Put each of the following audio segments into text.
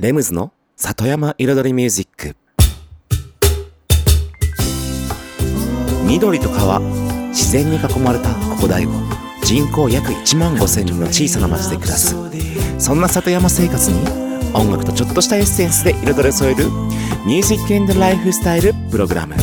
レムズの里山彩りミュージック。緑と川自然に囲まれたここ大悟人口約1万5千人の小さな町で暮らす。そんな里山生活に音楽とちょっとしたエッセンスで彩りを添えるミュージックエンドライフスタイルプログラム。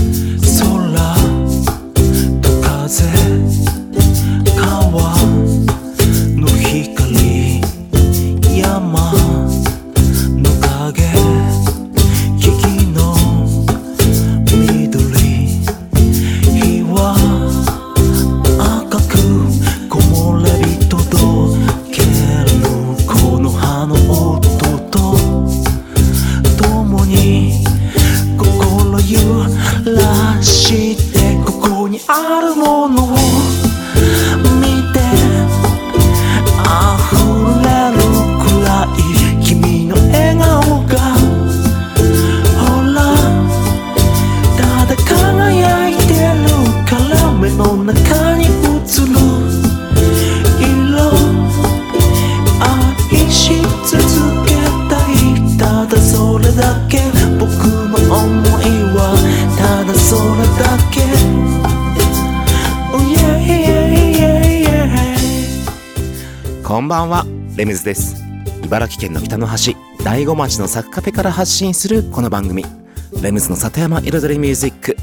茨城県の北の端大子町のサクカフェから発信するこの番組。レムズの里山彩りミュージック。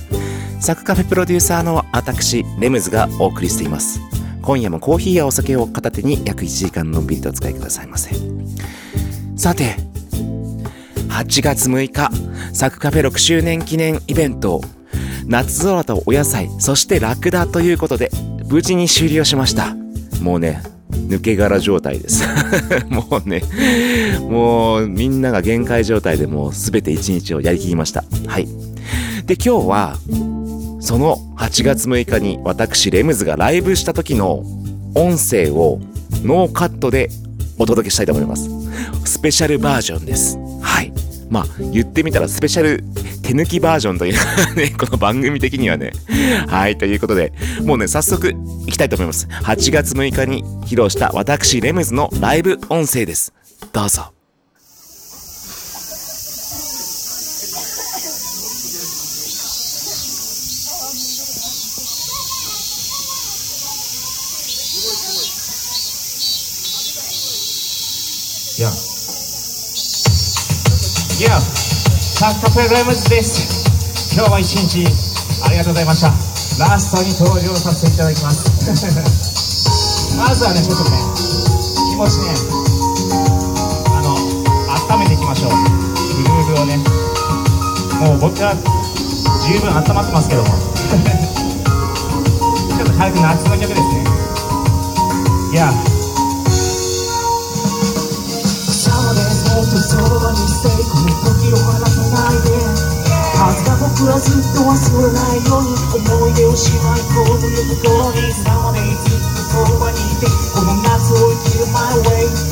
サクカフェプロデューサーの私レムズがお送りしています。今夜もコーヒーやお酒を片手に約1時間のんびりとお使いくださいませ。さて8月6日サクカフェ6周年記念イベント。夏空とお野菜そしてラクダということで無事に終了しました。もうね抜け殻状態です。もうねもうみんなが限界状態でもう全て一日をやりきりました。はい。で今日はその8月6日に私レムズがライブした時の音声をノーカットでお届けしたいと思います。スペシャルバージョンです。はい。まあ言ってみたらスペシャル手抜きバージョンというね この番組的にはね。はいということでもうね早速いきたいと思います。8月6日に披露した私レムズのライブ音声です。どうぞ。Yeah. Yeah. サッカープログラムズです。今日は一日ありがとうございました。ラストに登場させていただきます。まずはね、ちょっとね、気持ちね、あの、温めていきましょう。グルーブをね。もう僕は十分温まってますけども。ちょっと軽く夏の曲ですね。Yeah. 時を離さないで。恥が僕はずっと忘れないように思い出をしまい込むよところにサマでずっとそばにいてこの夏を生きる my way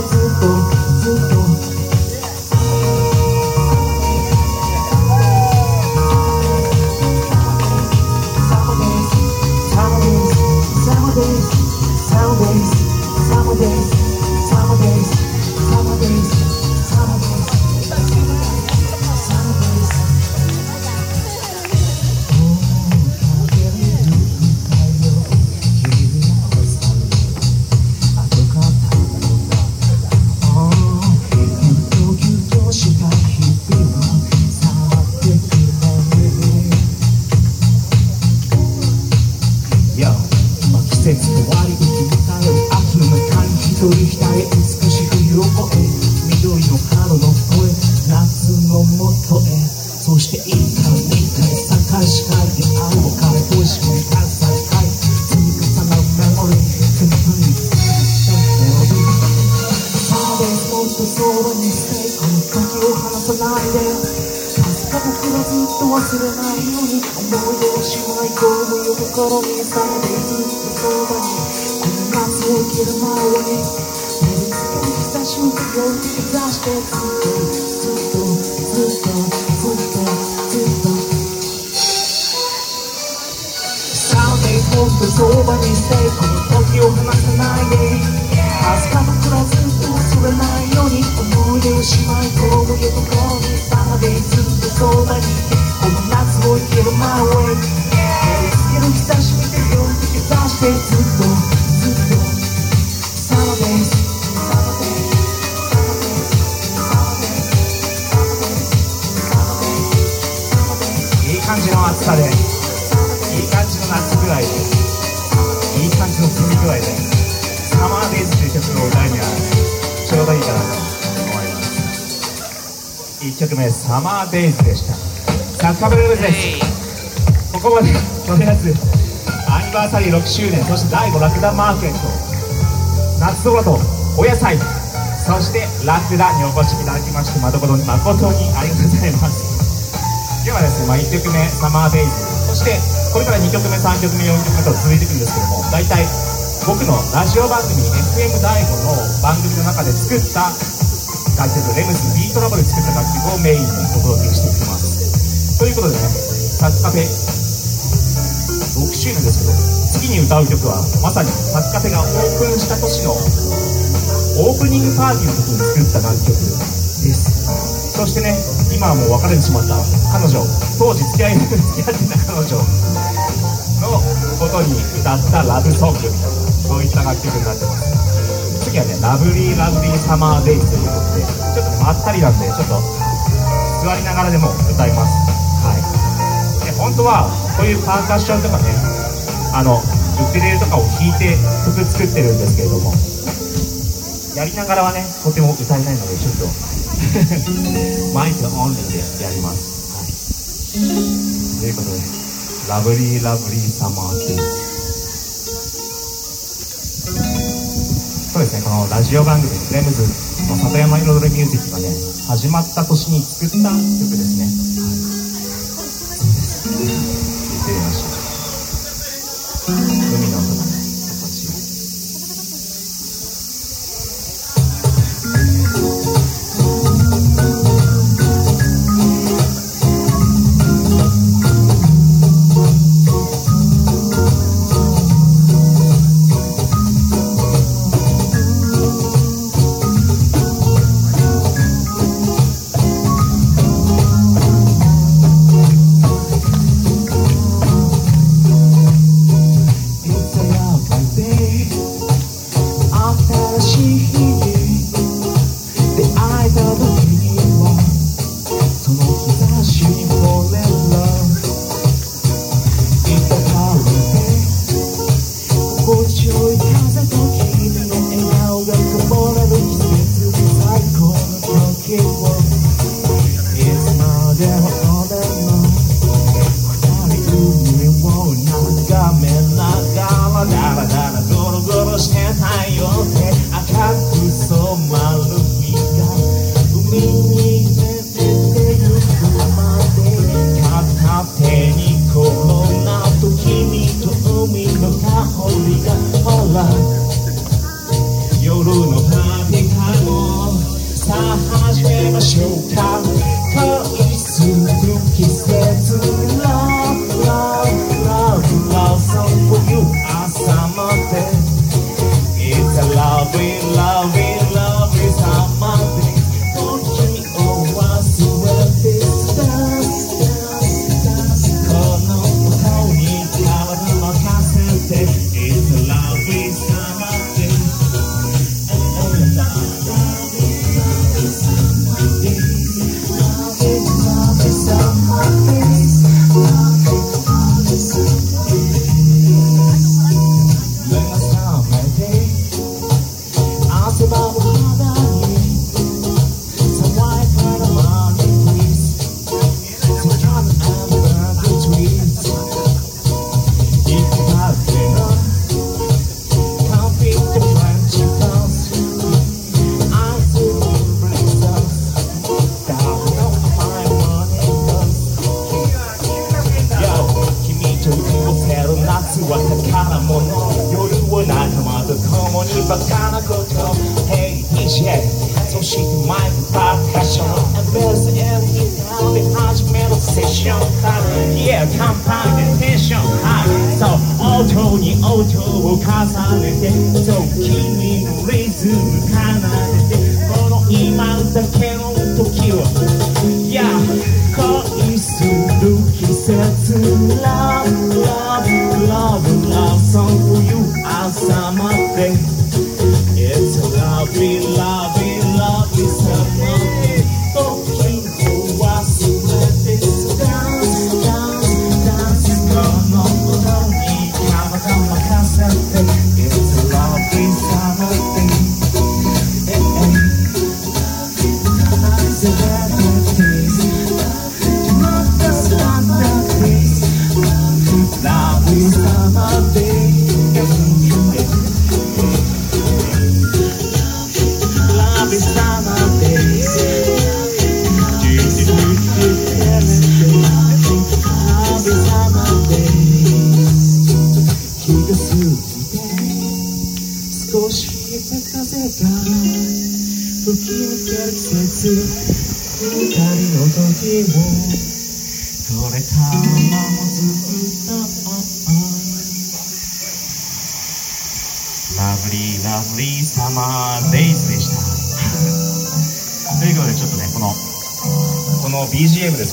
Jesucristo. サマーデイズでした。サッカーブルーズです。ここまでとりあえずアニバーサリー6周年そして第5ラクダマーケット。夏空とお野菜。そしてラクダにお越しいただきまして誠に誠にありがとうございます。ではですね、まあ、1曲目「サマーデイズ」そしてこれから2曲目3曲目4曲目と続いていくんですけども大体僕のラジオ番組 FM 第5の番組の中で作った楽曲レムズビートラボで作った楽曲をメインにお届けしていきます。ということでねサッカフェ6周年ですけど次に歌う曲はまさにサッカフェがオープンした年のオープニングパーティーの時に作った楽曲です。そしてね今はもう別れてしまった彼女当時付き合い付き合ってた彼女のことに歌ったラブソングみたいなそういった楽曲になってます。次はねラブリーラブリーサマーデイズということでちょっとねまったりなんでちょっと座りながらでも歌いますはいで本当はこういうパーカッションとかねあのウクレレとかを弾いて曲作ってるんですけれどもやりながらはねとても歌えないのでちょっと マイクオンリーでやります。はい。ということで、ラブリーラブリーサマーデイ。そうですね、このラジオ番組、レムズの里山彩りミュージックがね、始まった年に作った曲ですね。はい。そうです。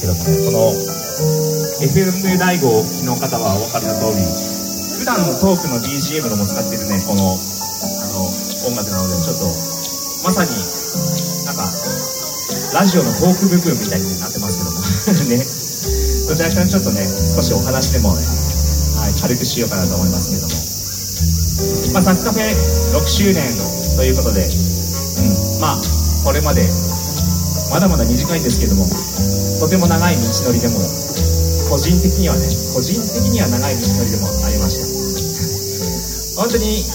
けどもねこの FM 大悟の方はお分かりの通り普段のトークの BGM のも使ってるねこのあの音楽なのでちょっとまさになんかラジオのトーク部分みたいになってますけども ね。どちらかにちょっとね少しお話でもね、はい、軽くしようかなと思いますけども。まあ、サッカフェ6周年ということで、うん、まあこれまでまだまだ短いんですけどもとても長い道のりでも個人的にはね個人的には長い道のりでもありました。本当に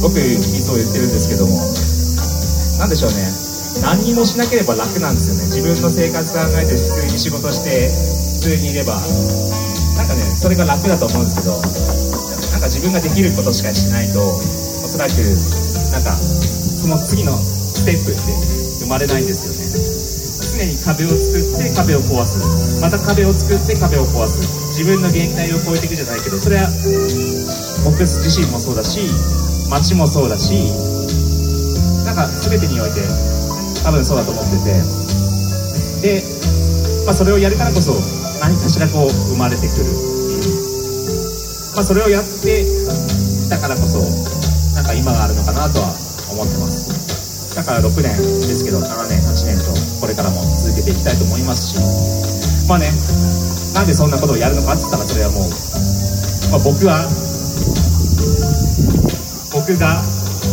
僕いつも言ってるんですけどもなんでしょうね。何にもしなければ楽なんですよね。自分の生活考えて普通に仕事して普通にいれば。なんかねそれが楽だと思うんですけどなんか自分ができることしかしないとおそらくなんかその次のステップって生まれないんですよね。常に壁を作って壁を壊す。また壁を作って壁を壊す。自分の限界を超えていくじゃないけどそれは僕自身もそうだし街もそうだしなんか全てにおいて多分そうだと思ってて。で、まあ、それをやるからこそ何かしらこう生まれてくる。まあ、それをやってきたからこそなんか今があるのかなとは思ってます。だから6年ですけど7年。れからも続けていきたいと思いますしまあねなんでそんなことをやるのかって言ったらそれはもう、まあ、僕は僕が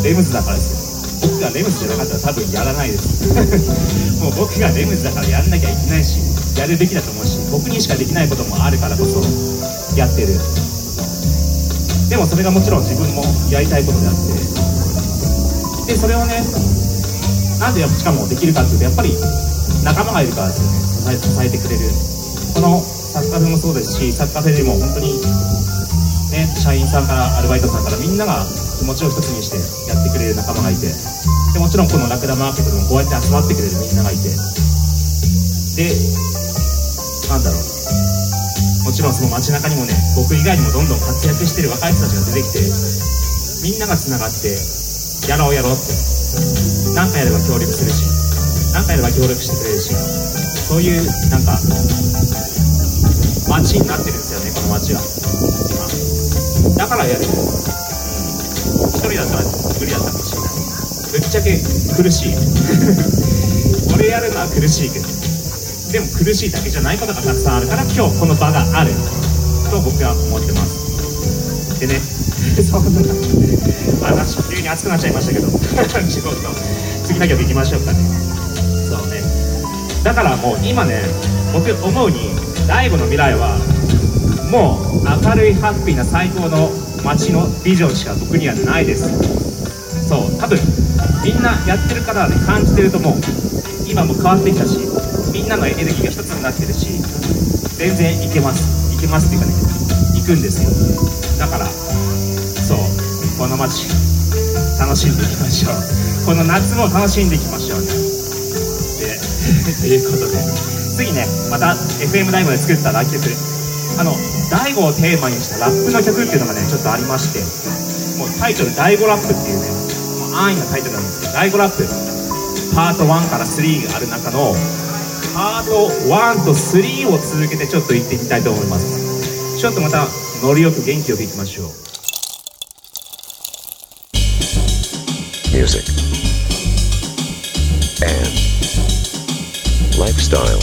レムズだからですよ。僕がレムズじゃなかったら多分やらないです。もう僕がレムズだからやんなきゃいけないしやるべきだと思うし僕にしかできないこともあるからこそやってる。でもそれがもちろん自分もやりたいことであってでそれをねなんでしかもできるかっていうとやっぱり仲間がいるからですよね支え支えてくれる。このサッカーフェもそうですしサッカーフェでも本当にね社員さんからアルバイトさんからみんなが気持ちを一つにしてやってくれる仲間がいてでもちろんこのラクダマーケットでもこうやって集まってくれるみんながいてでなんだろう。もちろんその街中にもね僕以外にもどんどん活躍してる若い人たちが出てきてみんながつながってやろうやろうって何かやれば協力するし何かやれば協力してくれるしそういうなんか街になってるんですよねこの街は。今。だからやる、うん、一人だったら無理だったかもしれな。いぶっちゃけ苦しい。俺やるのは苦しいけど。でも苦しいだけじゃないことがたくさんあるから今日この場がある。と僕は思ってます。でね。そんな話急に熱くなっちゃいましたけど。次の曲行きましょうかね。だからもう今ね僕思うに大悟の未来はもう明るいハッピーな最高の街のビジョンしか僕にはないです。そう多分みんなやってるからね感じてると思う今も変わってきたしみんなのエネルギーが一つになってるし全然いけます。いけますっていうかね行くんですよ。だからそうこの街楽しんでいきましょう。この夏も楽しんでいきましょうね。ということで。次ねまた FM 大悟で作った楽曲あの大悟をテーマにしたラップの曲っていうのがねちょっとありまして。もうタイトル「大悟ラップ」っていうねもう安易なタイトルなんですけど大悟ラップ。パート1から3がある中のパート1と3を続けてちょっと行ってみたいと思います。ちょっとまたノリよく元気よくいきましょう。Music, lifestyle.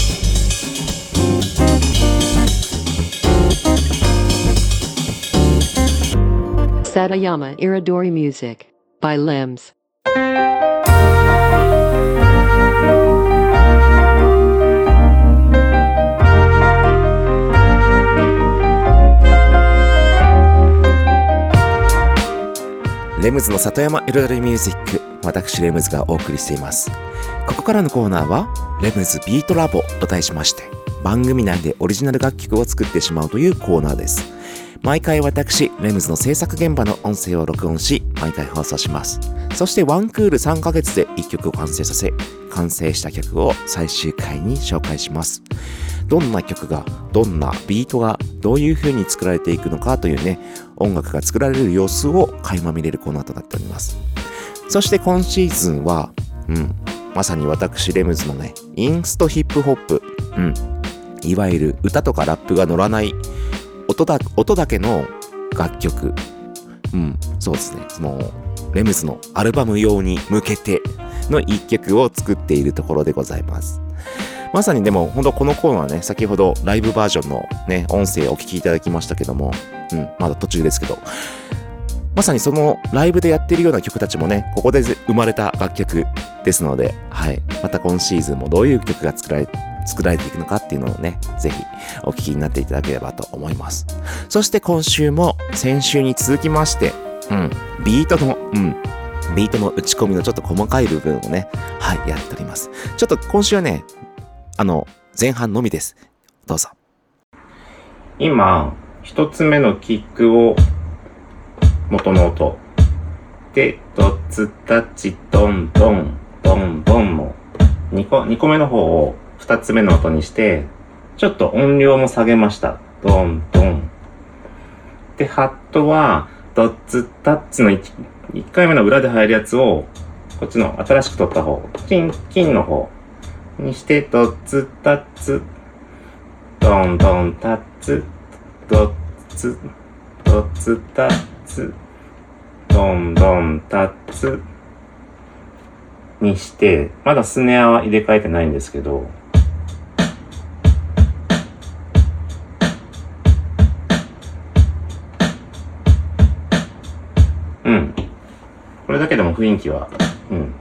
Satayama Iridori Music by Limbs. レムズの里山彩りミュージック私レムズがお送りしています。ここからのコーナーはレムズビートラボと題しまして番組内でオリジナル楽曲を作ってしまうというコーナーです。毎回私レムズの制作現場の音声を録音し毎回放送します。そしてワンクール3ヶ月で1曲を完成させ完成した曲を最終回に紹介します。どんな曲がどんなビートがどういう風に作られていくのかというね音楽が作られる様子を垣間見れるコーナーとなっております。そして今シーズンはうんまさに私レムズのねインストヒップホップうんいわゆる歌とかラップが乗らない音だ音だけの楽曲。うんそうですね。もうレムズのアルバム用に向けての一曲を作っているところでございます。まさにでも本当このコーナーね先ほどライブバージョンのね音声をお聞きいただきましたけどもうんまだ途中ですけどまさにそのライブでやってるような曲たちもねここで生まれた楽曲ですのではいまた今シーズンもどういう曲が作られ作られていくのかっていうのをね、ぜひお聞きになっていただければと思います。そして今週も先週に続きまして、うん、ビートの、うん、ビートの打ち込みのちょっと細かい部分をね、はい、やっております。ちょっと今週はね、あの、前半のみです。どうぞ。今、一つ目のキックを元の音。で、ドッツタッチドンドン、ドンドンの2個、二個目の方を二つ目の音にして、ちょっと音量も下げました。ドンドン。で、ハットは、ドッツタッチの 1, 一回目の裏で入るやつを、こっちの新しく取った方、キン、キンの方にして、ドツタッツ、ドンドンタッツ、ドツ、ドツタッツ、ドンドンタッツにして、まだスネアは入れ替えてないんですけど、雰囲気は、うん。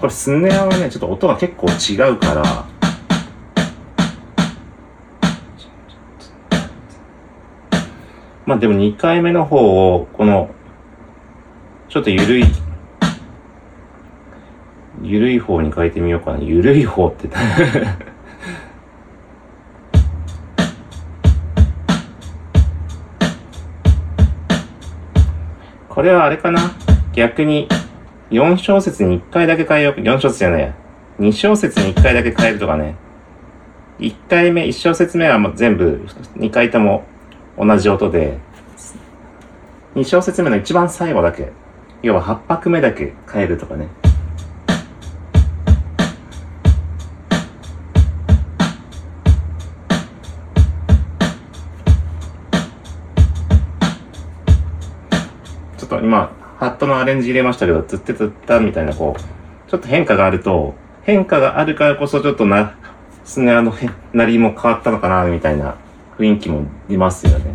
これスネアはね、ちょっと音が結構違うから、まあでも2回目の方を、この、ちょっとゆるい、ゆるい方に変えてみようかな。ゆるい方ってれはあれかな？逆に、4小節に1回だけ変えよう。4小節じゃないや。2小節に1回だけ変えるとかね。1回目、1小節目はもう全部、2回とも同じ音で、2小節目の一番最後だけ、要は8拍目だけ変えるとかね。今、ハットのアレンジ入れましたけど、つってつったみたいな、こう、ちょっと変化があると、変化があるからこそちょっとな、スネアのへなりも変わったのかな、みたいな雰囲気も出ますよね。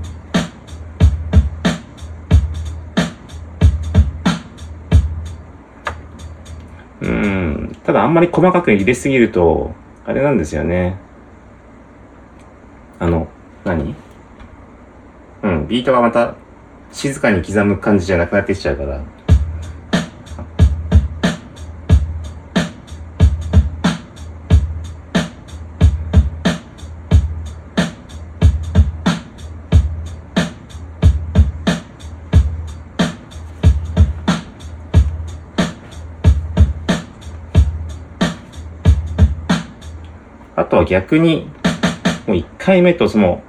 うん。ただあんまり細かく入れすぎると、あれなんですよね。あの、何？うん、ビートがまた静かに刻む感じじゃなくなってきちゃうから。あとは逆に、もう一回目とその、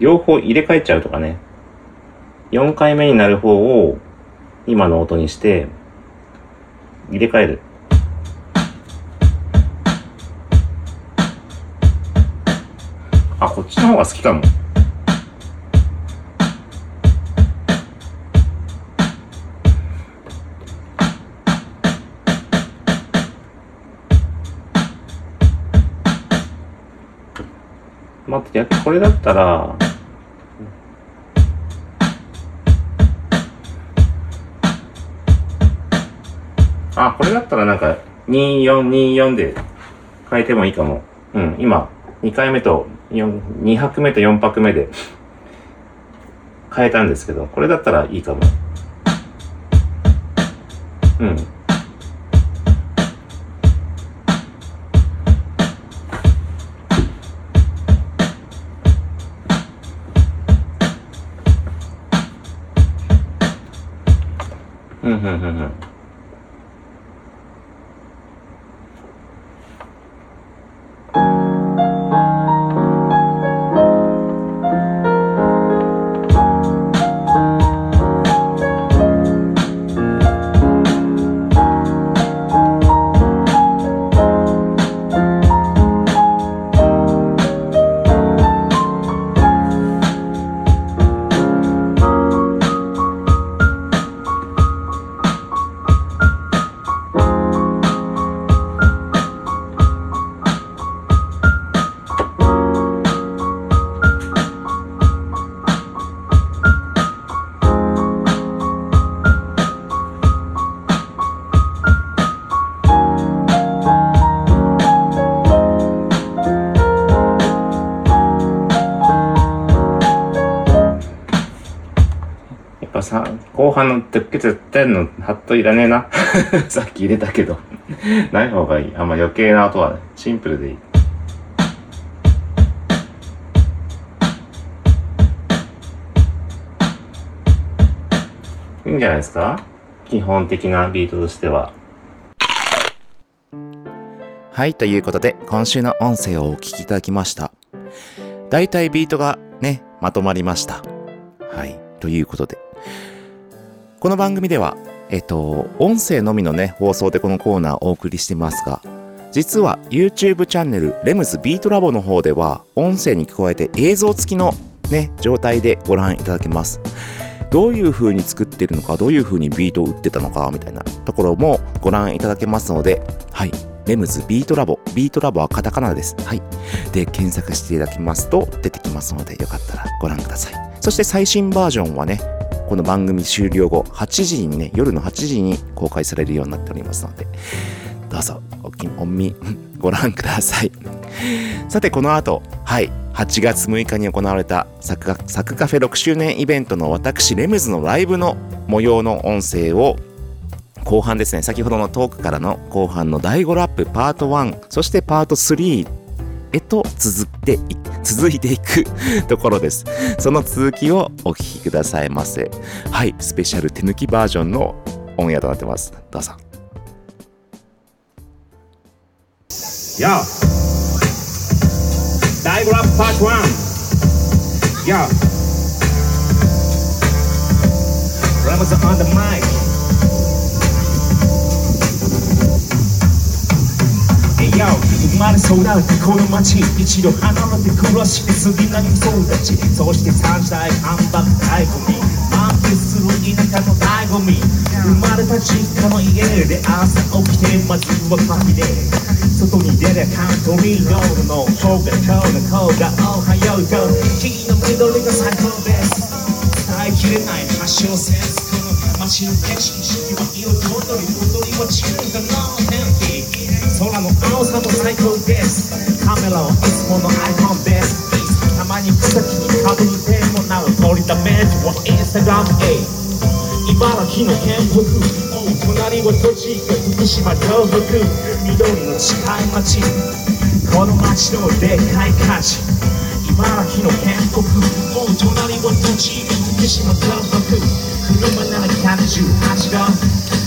両方入れ替えちゃうとかね。4回目になる方を今の音にして、入れ替える。あ、こっちの方が好きかも。待って、これだったら、あ、これだったらなんか、2424で変えてもいいかも。うん、今、2回目と4、2拍目と4拍目で変えたんですけど、これだったらいいかも。うん。うん、うん、うん、うん。後半のドゥッってんのハットいらねえな。さっき入れたけど。ない方がいい。あんま余計な音はシンプルでいい。いいんじゃないですか？基本的なビートとしては。はい、ということで、今週の音声をお聞きいただきました。だいたいビートがね、まとまりました。はい、ということで。この番組では、えっと、音声のみのね、放送でこのコーナーをお送りしてますが、実は YouTube チャンネルレムズビートラボの方では、音声に加えて映像付きのね、状態でご覧いただけます。どういう風に作ってるのか、どういう風にビートを打ってたのか、みたいなところもご覧いただけますので、はい。レムズビートラボ。ビートラボはカタカナです。はい。で、検索していただきますと出てきますので、よかったらご覧ください。そして最新バージョンはね、この番組終了後、8時にね、夜の8時に公開されるようになっておりますので、どうぞ、おきおみ、ご覧ください。さて、この後、はい、8月6日に行われたサクカサクカフェ6周年イベントの私、レムズのライブの模様の音声を後半ですね、先ほどのトークからの後半の第5ラップパート1、そしてパート3へと続いてい続いていく ところです。その続きをお聞きくださいませ。はい、スペシャル手抜きバージョンのオンエアとなってます。どうぞ。Yo. Dive Rap Part 1. Yo. Ramos on the 生まれ育ったこの街一度離れて暮らして過ぎなにそうたちそして三歳半ば醍醐味満喫する田舎の醍醐味生まれた実家の家で朝起きてまずはカフェで外に出りゃカントリーロードの方が今日の子がおはようと木の緑が最高です伝えきれない発祥センスこの街の景色四季は彩り踊りは中華の天気空の青さも最高です。カメラはいつものアイコンです。たまに草木にかぶるでもなお取りためはインスタグラムへ。茨城の県北隣は栃木福島東北。緑の近い町。この町のでかい価値茨城の県北隣は栃木福島東北。車なら118度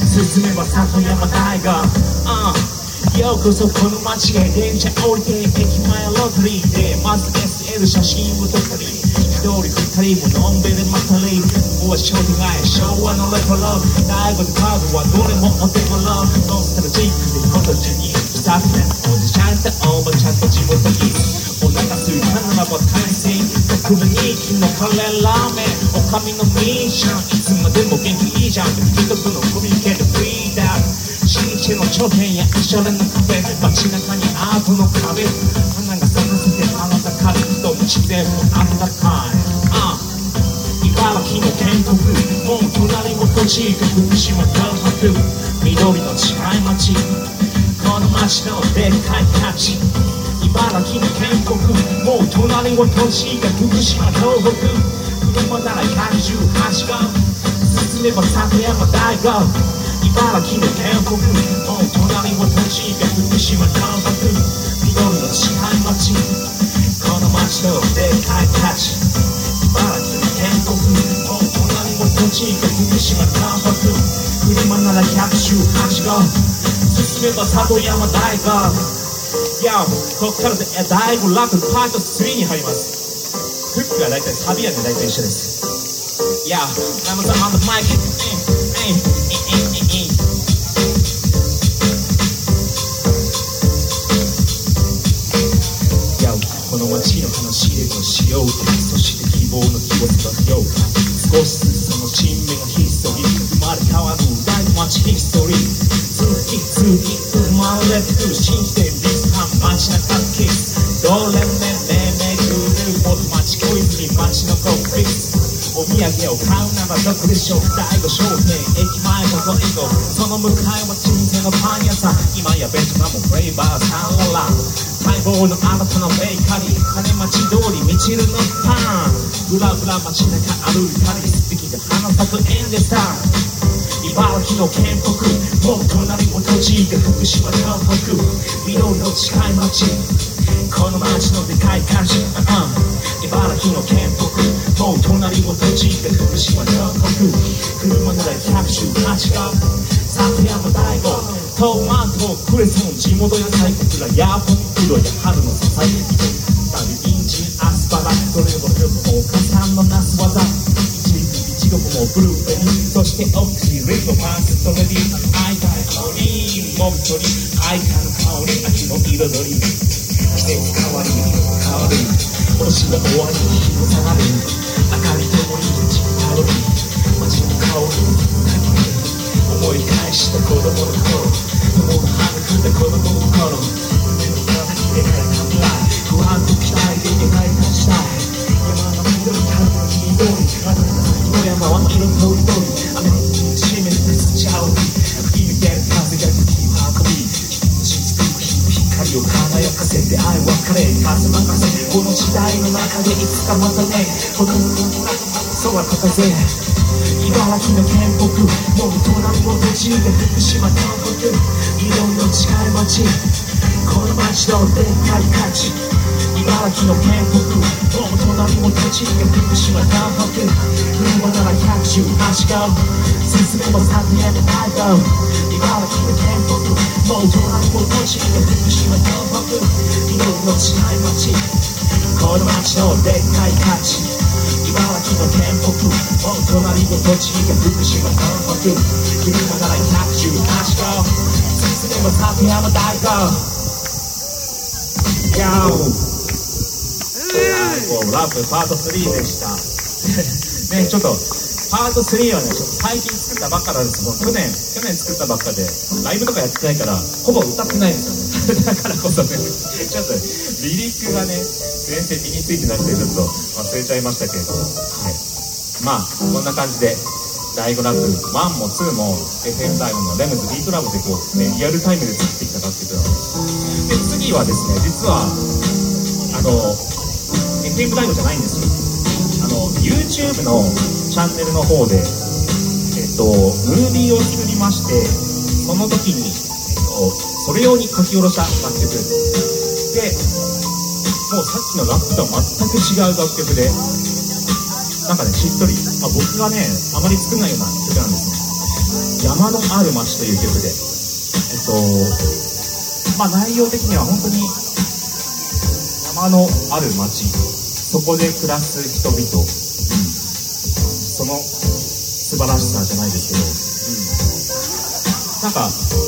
進めば里山大河、uh ようこそこの街へ電車降りて駅前ロータリーでまず SL 写真を撮ったり一人二人ものんびりまたりここは商店街昭和のレトロ大悟とカードはどれもお手頃ノスタルジックで今年にスタッフおじちゃんとおばちゃんと地元にお腹すいたならば大戦特に人気のカレーラーメンおかみのミッションいつまでも元気いいじゃん人とのコミュニケートフリーダム地の頂点やおしゃれなカフェ街中にアートの壁花が咲かせてあなたからと自然もあったかいあ茨城の建国もう隣の土地が福島東北緑の近い町この町のでっかい価値茨城の建国もう隣の土地が福島東北車なら118号進めば里山大学茨城の建国もう隣の土地が福島東北緑の近い町この町のでかい価値茨城の建国もう隣の土地が福島東北車なら118号進めば里山大学いやこっからで第5ラップパート3に入ります。フックが大体サビはね大体一緒です。いやラムさん on the mic えん希望の日を育てようか少しずつその珍味がヒストリー生まれ変わる大の街ヒストリー次々生まれてくる信じてリスカン街中のキスどれめめめぐる元町クイズに街のコンフィスお土産を買うならどこでしょう第五商店駅前のドリゴその向かいは老舗のパン屋さん今やベトナムフレーバーサンララ待望の新たなベーカリー金町通りみちるのパンブラブラ街中歩いたり素敵で花咲く縁でさ茨城の建国もう隣の土地が福島東北緑の近い町この町のでかい感じ、uh, 茨城の建国もう隣の土地が福島東北車なら118号里山大悟トマトクレソン地元野菜僕らヤーポンプロや春の支えたり人参アスパラどれもよくお母さんのなす技一部いちごもブルーベリーそしてオクシリンのファーストレディ会いたい香りもみとり愛花の香り秋の彩り季節変わり変わる。星が終わり日も下がる。明かりともに道に頼り街の香り思い返した子供の頃友が育んだ子供の頃夢の形で描いた未来不安と期待で描いた時代山の緑春の緑風の先の山は色とりどり雨の湿めて土ちゃう吹き抜ける風が時を運び雫の日の光を輝かせて愛別れ風任せこの時代の中でいつかまたね子供の空高ぜ茨城の建国もう隣の土地が福島東北色の近い町この町のでっかい価値茨城の建国もう隣の土地が福島東北車なら118号進めば3年の大道茨城の建国もう隣の土地が福島東北色の近い町この町のでっかい価値茨城の建国もう隣の土地が福島東北車なら118号進めば里山大道ヤーはい、ラップパート3でした。ね、ちょっと、パート3はね、ちょっと最近作ったばっかなんです。もう去年、去年作ったばっかで、ライブとかやってないから、ほぼ歌ってないんですよね。だからこそね、ちょっと、リリックがね、全然身についてなくて、ちょっと忘れちゃいましたけれども、はい。まあ、こんな感じで、第5ラップ1も2も FM 大悟のレムズビートラボでこう、ね、リアルタイムで作ってきた楽曲なんです。で、次はですね、実は、あの、FM 大悟じゃないんですよ。あの、YouTube のチャンネルの方で、えっと、ムービーを作りまして、その時に、それ用に書き下ろした楽曲。で、もうさっきのラップとは全く違う楽曲で、なんかね、しっとり、まあ、僕がね、あまり作んないような曲なんですね。山のある街という曲で、えっと、まあ、内容的には本当に山のある町そこで暮らす人々、うんその素晴らしさじゃないですけど、うんなんか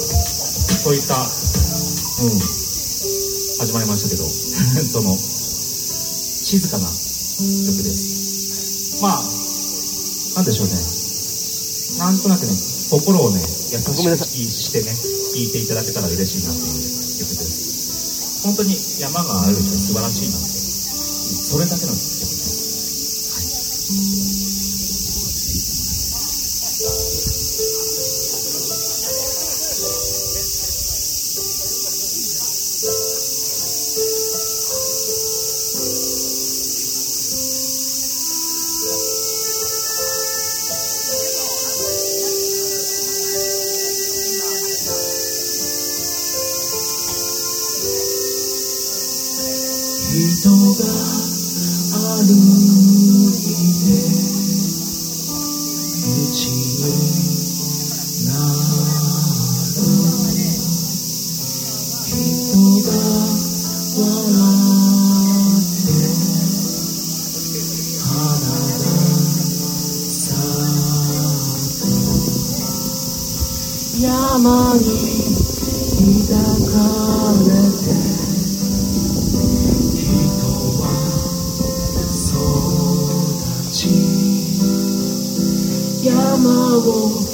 そういった、うん、始まりましたけど その静かな曲です。まあなんでしょうね。なんとなくね心をね優しくしてね聴いていただけたら嬉しいなっていう曲です。本当に山があるって素晴らしいなって。それだけのく山に抱かれて。人は育ち山を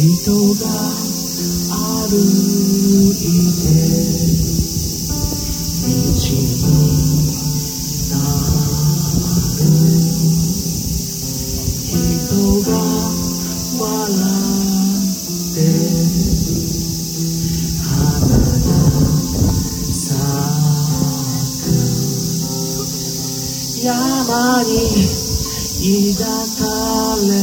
人が歩いて道になる。人が笑って花が咲く山に抱かれ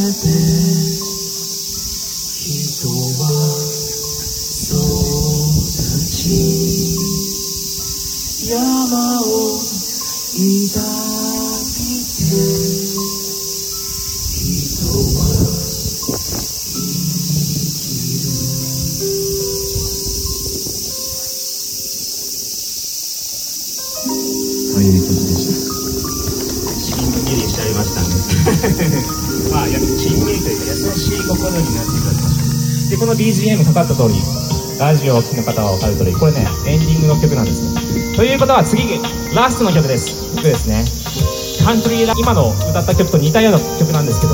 BGM かかった通りラジオを聴きの方は分かる通りこれねエンディングの曲なんですねということは次ラストの曲です。曲ですね。カントリーラ今の歌った曲と似たような曲なんですけど、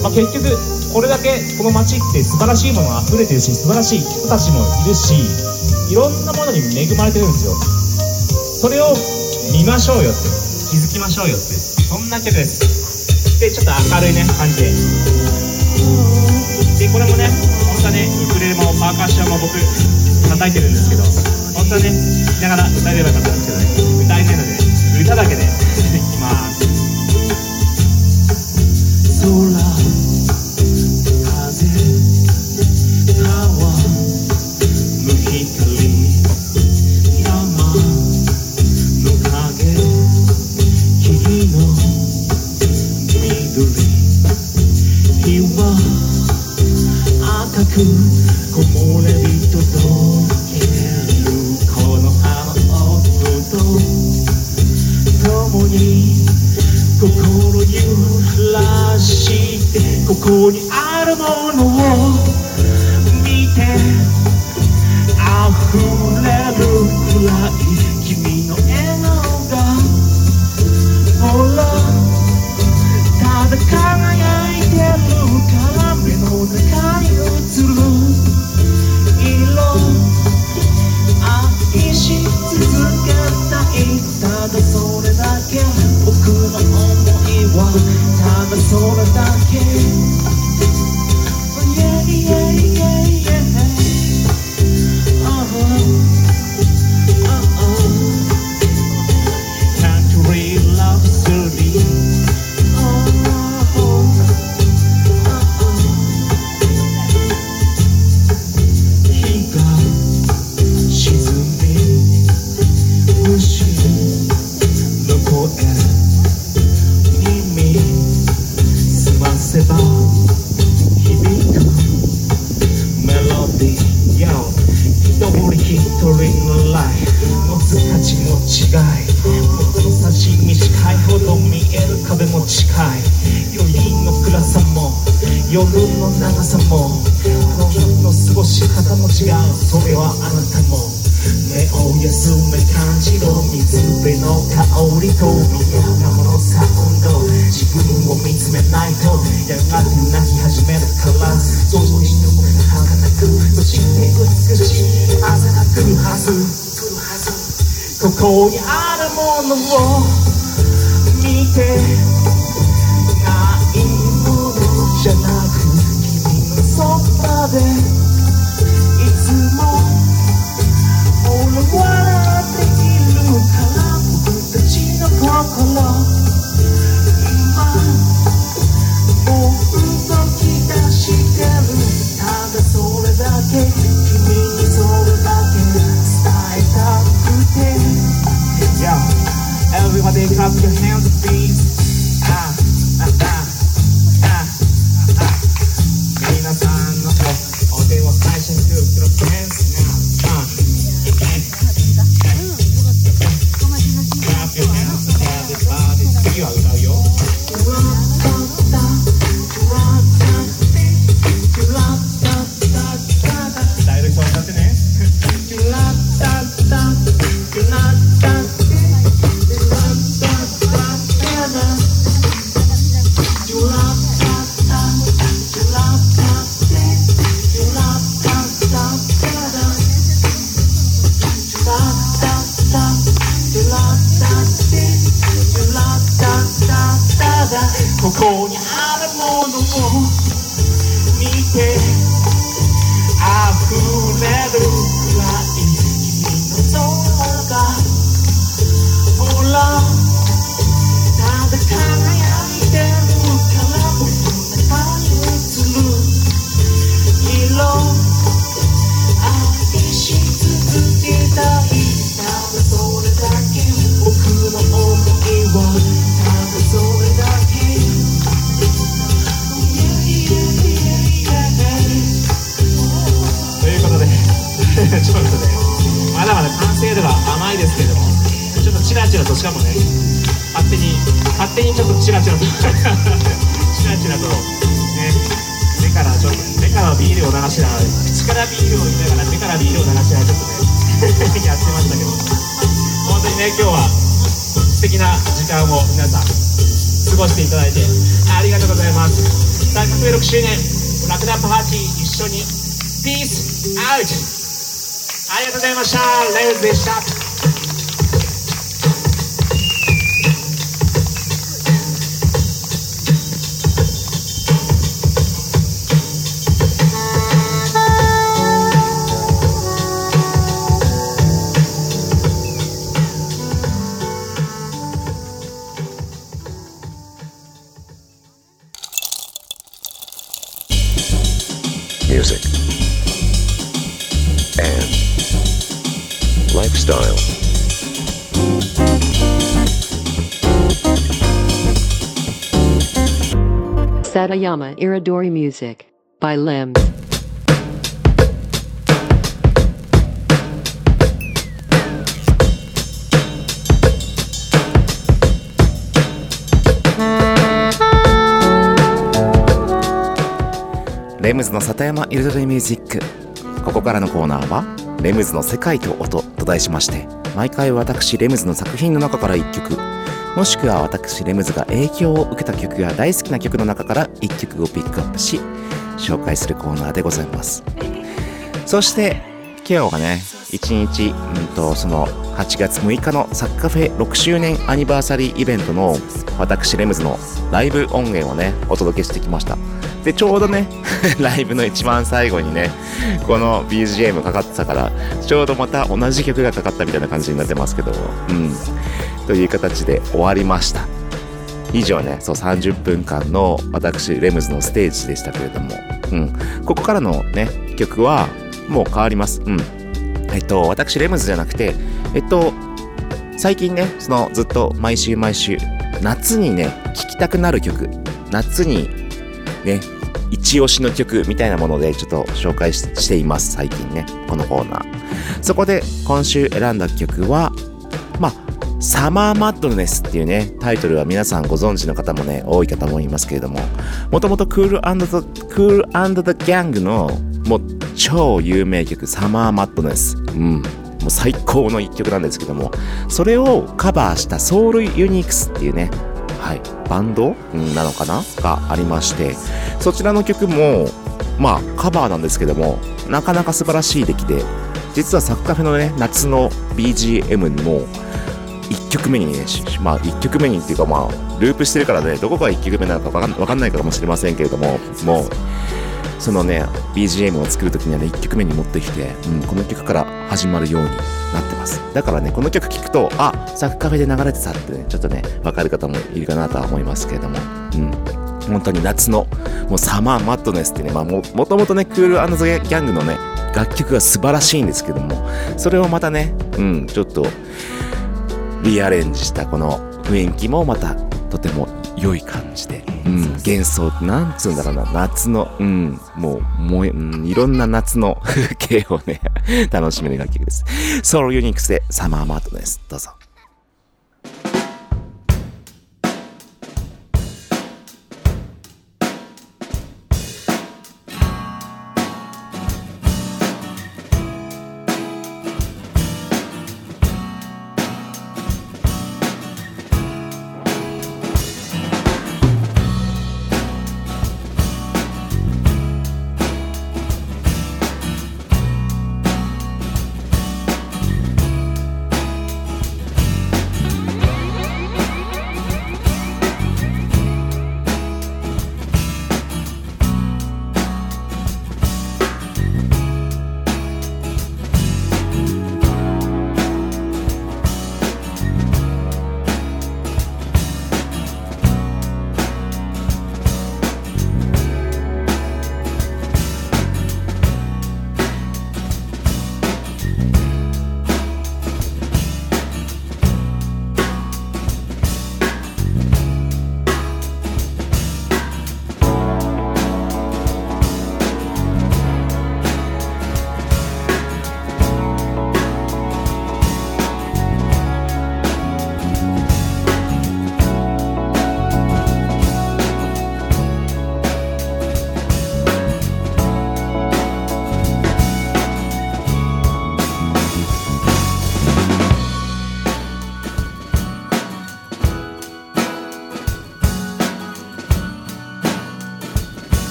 まあ、結局これだけこの街って素晴らしいものが溢れてるし素晴らしい人たちもいるしいろんなものに恵まれてるんですよ。それを見ましょうよって。気づきましょうよって。そんな曲です。でちょっと明るいね感じで。でこれもね当はねウクレレもパーカッションも僕叩いてるんですけど本当はね聴きながら歌えればよかったんですけどね。歌え夜の長さもこの日の過ごし方も違うそれはあなたも目を休め感じろ水辺の香りと見えるものサウンド自分を見つめないとやがて泣き始めるからそして僕が儚くそして美しい朝が来るはず来るはずここにあるものをここにあるものを見て溢れるくらい君の像がほら。チラチラとしかもね勝手に勝手にちょっとチラチラとチラチラとね目からちょっと目からビールを流しながら口からビールを言いながら目からビールを流しながらちょっとね やってましたけど本当にね今日は素敵な時間を皆さん過ごしていただいてありがとうございます。さあ106周年ラクダパーティー一緒にピースアウトありがとうございました。レイズでした。style. Satayama Iridori Music by Lim. レムズの里山彩りミュージックここからのコーナーはレムズの世界と音」と題しまして毎回私レムズの作品の中から1曲。もしくは私レムズが影響を受けた曲や大好きな曲の中から1曲をピックアップし紹介するコーナーでございます。そして今日はね1日、うんと、その8月6日のサッカフェ6周年アニバーサリーイベントの私レムズのライブ音源をねお届けしてきました。でちょうどね ライブの一番最後にねこの BGM かかってたからちょうどまた同じ曲がかかったみたいな感じになってますけどうん。という形で終わりました。以上ねそう30分間の私レムズのステージでしたけれども、うん、ここからのね曲はもう変わります。うん。えっと私レムズじゃなくてえっと最近ねそのずっと毎週毎週夏にね聴きたくなる曲夏にね一押しの曲みたいなものでちょっと紹介しています最近ねこのコーナーそこで今週選んだ曲はまあサマーマッドネスっていうね、タイトルは皆さんご存知の方もね、多いかと思いますけれども、もともとクールザ・クールザ・ギャングのもう超有名曲、サマーマッドネス。うん。もう最高の一曲なんですけども、それをカバーしたソウルユニークスっていうね、はい、バンドなのかな？がありまして、そちらの曲も、まあカバーなんですけども、なかなか素晴らしい出来で、実はサッカフェのね、夏の BGM も、1曲目にね、まあ1曲目にっていうかまあ、ループしてるからね、どこが1曲目なのかわかんないかもしれませんけれども、もう、そのね、BGM を作るときにはね、1曲目に持ってきて、うん、この曲から始まるようになってます。だからね、この曲聴くと、あ、サッカフェで流れてたってね、ちょっとね、わかる方もいるかなとは思いますけれども、うん。本当に夏の、もうサマーマットネスってね、まあも、もともとね、クールザ・ギャングのね、楽曲が素晴らしいんですけども、それをまたね、うん、ちょっと、リアレンジしたこの雰囲気もまたとても良い感じで、うん、幻想、なんつうんだろうな、夏の、うん、もう、もえ、うん、いろんな夏の風 景をね、楽しめる楽曲です。ソロユニックスでサマーマートです。どうぞ。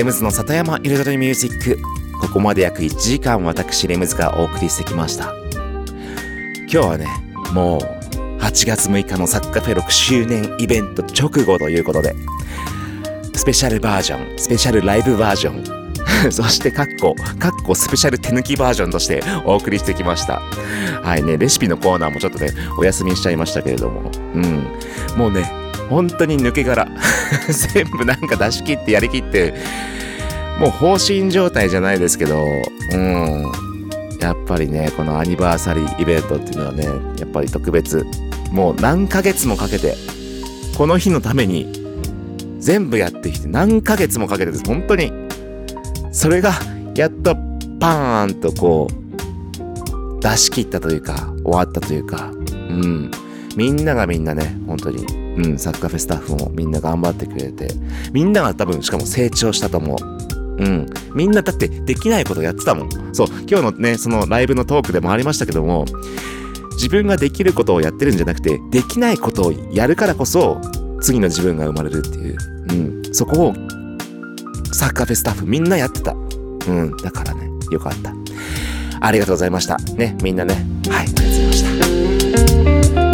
レムズの里山彩りミュージックここまで約1時間私レムズがお送りしてきました今日はねもう8月6日のサッカーフェ6周年イベント直後ということでスペシャルバージョンスペシャルライブバージョン そして、カッコ、カッコスペシャル手抜きバージョンとしてお送りしてきました。はいね、レシピのコーナーもちょっとね、お休みしちゃいましたけれども、うん。もうね、本当に抜け殻。全部なんか出し切ってやりきって、もう放心状態じゃないですけど、うん。やっぱりね、このアニバーサリーイベントっていうのはね、やっぱり特別。もう何ヶ月もかけて、この日のために、全部やってきて、何ヶ月もかけてです。本当に。それが、やっと、パーンとこう、出し切ったというか、終わったというか、うん。みんながみんなね、本当に、うん、サッカーフェスタッフもみんな頑張ってくれて、みんなが多分、しかも成長したと思う。うん。みんなだってできないことやってたもん。そう、今日のね、そのライブのトークでもありましたけども、自分ができることをやってるんじゃなくて、できないことをやるからこそ、次の自分が生まれるっていう。うん。そこを、サッカーフェスタッフみんなやってた。うん。だからね、よかった。ありがとうございました。ね、みんなね。はい、ありがとうございました。